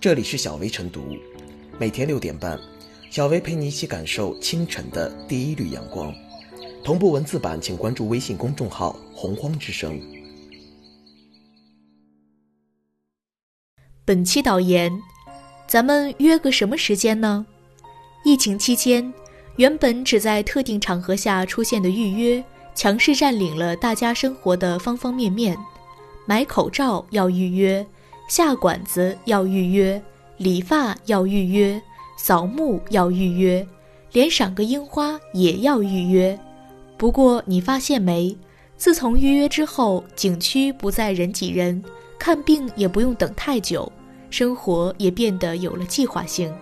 这里是小薇晨读，每天六点半，小薇陪你一起感受清晨的第一缕阳光。同步文字版，请关注微信公众号“洪荒之声”。本期导言：咱们约个什么时间呢？疫情期间，原本只在特定场合下出现的预约，强势占领了大家生活的方方面面。买口罩要预约。下馆子要预约，理发要预约，扫墓要预约，连赏个樱花也要预约。不过你发现没？自从预约之后，景区不再人挤人，看病也不用等太久，生活也变得有了计划性。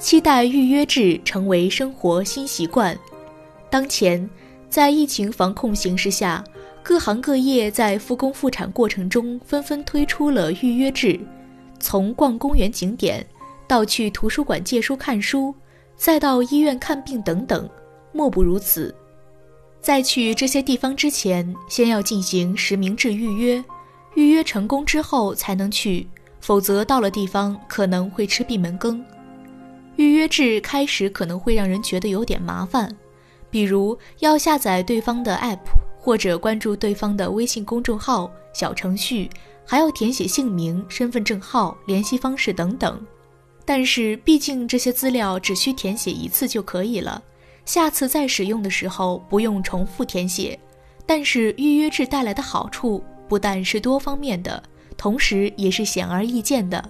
期待预约制成为生活新习惯。当前，在疫情防控形势下，各行各业在复工复产过程中纷纷推出了预约制。从逛公园景点，到去图书馆借书看书，再到医院看病等等，莫不如此。在去这些地方之前，先要进行实名制预约，预约成功之后才能去，否则到了地方可能会吃闭门羹。预约制开始可能会让人觉得有点麻烦，比如要下载对方的 app，或者关注对方的微信公众号、小程序，还要填写姓名、身份证号、联系方式等等。但是毕竟这些资料只需填写一次就可以了，下次再使用的时候不用重复填写。但是预约制带来的好处不但是多方面的，同时也是显而易见的。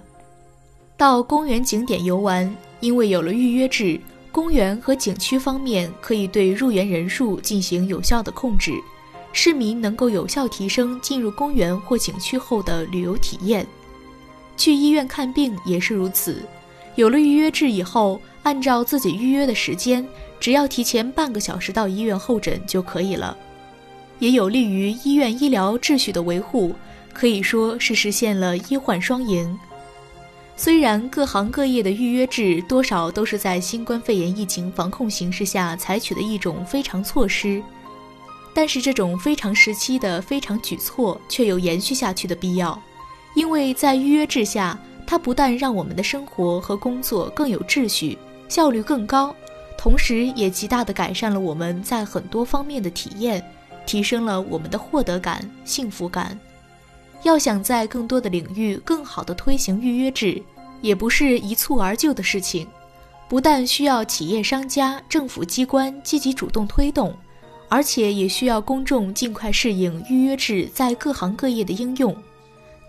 到公园景点游玩。因为有了预约制，公园和景区方面可以对入园人数进行有效的控制，市民能够有效提升进入公园或景区后的旅游体验。去医院看病也是如此，有了预约制以后，按照自己预约的时间，只要提前半个小时到医院候诊就可以了，也有利于医院医疗秩序的维护，可以说是实现了医患双赢。虽然各行各业的预约制多少都是在新冠肺炎疫情防控形势下采取的一种非常措施，但是这种非常时期的非常举措却有延续下去的必要，因为在预约制下，它不但让我们的生活和工作更有秩序、效率更高，同时也极大地改善了我们在很多方面的体验，提升了我们的获得感、幸福感。要想在更多的领域更好地推行预约制，也不是一蹴而就的事情。不但需要企业、商家、政府机关积极主动推动，而且也需要公众尽快适应预约制在各行各业的应用。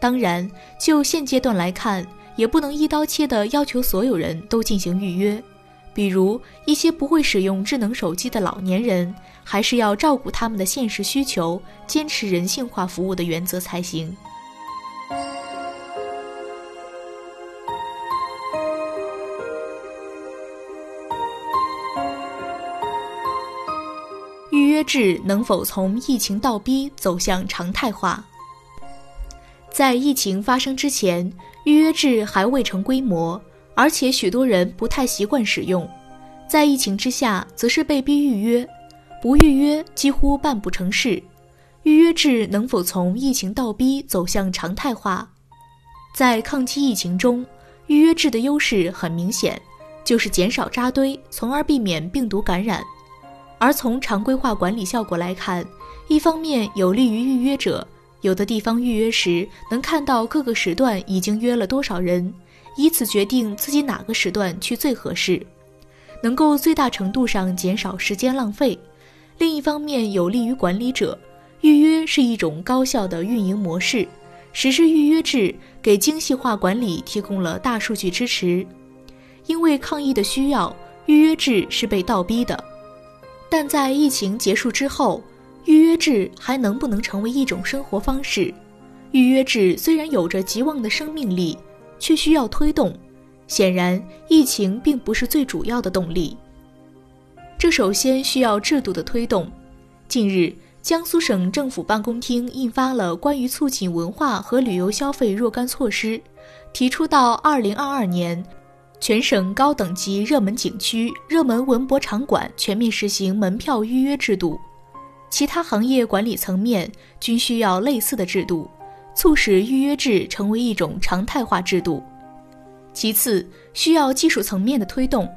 当然，就现阶段来看，也不能一刀切地要求所有人都进行预约。比如一些不会使用智能手机的老年人。还是要照顾他们的现实需求，坚持人性化服务的原则才行。预约制能否从疫情倒逼走向常态化？在疫情发生之前，预约制还未成规模，而且许多人不太习惯使用。在疫情之下，则是被逼预约。不预约几乎办不成事，预约制能否从疫情倒逼走向常态化？在抗击疫情中，预约制的优势很明显，就是减少扎堆，从而避免病毒感染。而从常规化管理效果来看，一方面有利于预约者，有的地方预约时能看到各个时段已经约了多少人，以此决定自己哪个时段去最合适，能够最大程度上减少时间浪费。另一方面，有利于管理者，预约是一种高效的运营模式。实施预约制，给精细化管理提供了大数据支持。因为抗疫的需要，预约制是被倒逼的。但在疫情结束之后，预约制还能不能成为一种生活方式？预约制虽然有着极旺的生命力，却需要推动。显然，疫情并不是最主要的动力。这首先需要制度的推动。近日，江苏省政府办公厅印发了关于促进文化和旅游消费若干措施，提出到二零二二年，全省高等级热门景区、热门文博场馆全面实行门票预约制度，其他行业管理层面均需要类似的制度，促使预约制成为一种常态化制度。其次，需要技术层面的推动。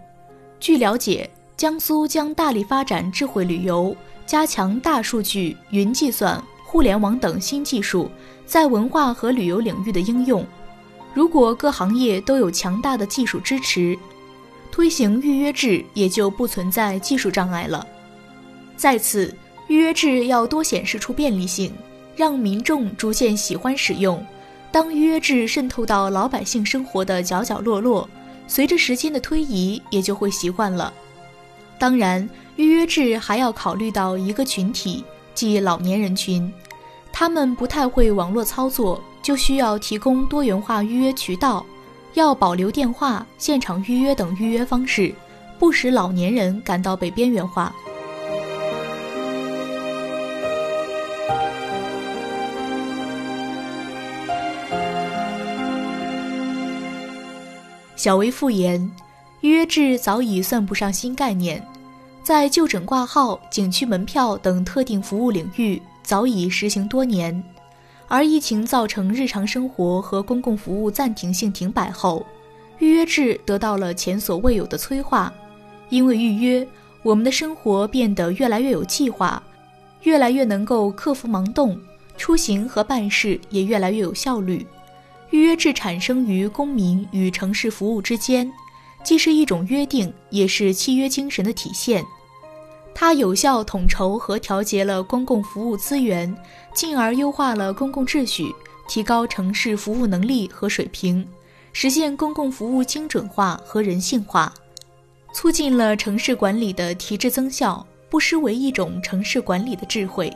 据了解，江苏将大力发展智慧旅游，加强大数据、云计算、互联网等新技术在文化和旅游领域的应用。如果各行业都有强大的技术支持，推行预约制也就不存在技术障碍了。再次，预约制要多显示出便利性，让民众逐渐喜欢使用。当预约制渗透到老百姓生活的角角落落，随着时间的推移，也就会习惯了。当然，预约制还要考虑到一个群体，即老年人群，他们不太会网络操作。就需要提供多元化预约渠道，要保留电话、现场预约等预约方式，不使老年人感到被边缘化。小薇复言，预约制早已算不上新概念，在就诊挂号、景区门票等特定服务领域早已实行多年。而疫情造成日常生活和公共服务暂停性停摆后，预约制得到了前所未有的催化。因为预约，我们的生活变得越来越有计划，越来越能够克服盲动，出行和办事也越来越有效率。预约制产生于公民与城市服务之间，既是一种约定，也是契约精神的体现。它有效统筹和调节了公共服务资源，进而优化了公共秩序，提高城市服务能力和水平，实现公共服务精准化和人性化，促进了城市管理的提质增效，不失为一种城市管理的智慧。